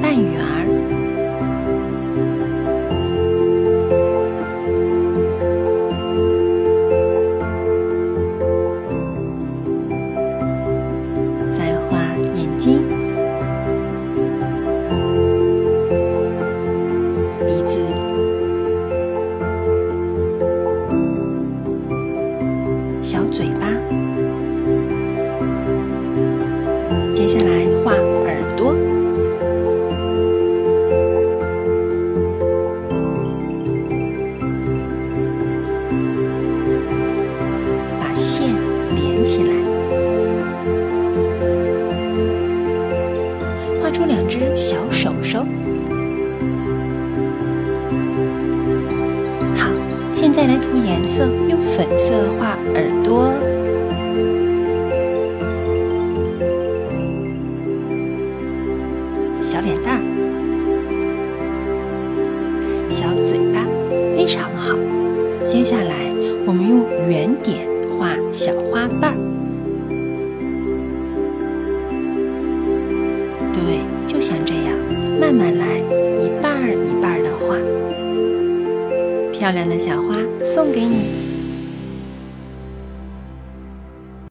半圆。再画眼睛。鼻子。小嘴巴。接下来画。线连起来，画出两只小手手。好，现在来涂颜色，用粉色画耳朵。小脸蛋，小嘴巴，非常好。接下来，我们用圆点小花瓣儿。对，就像这样，慢慢来，一半儿一半儿的画。漂亮的小花送给你。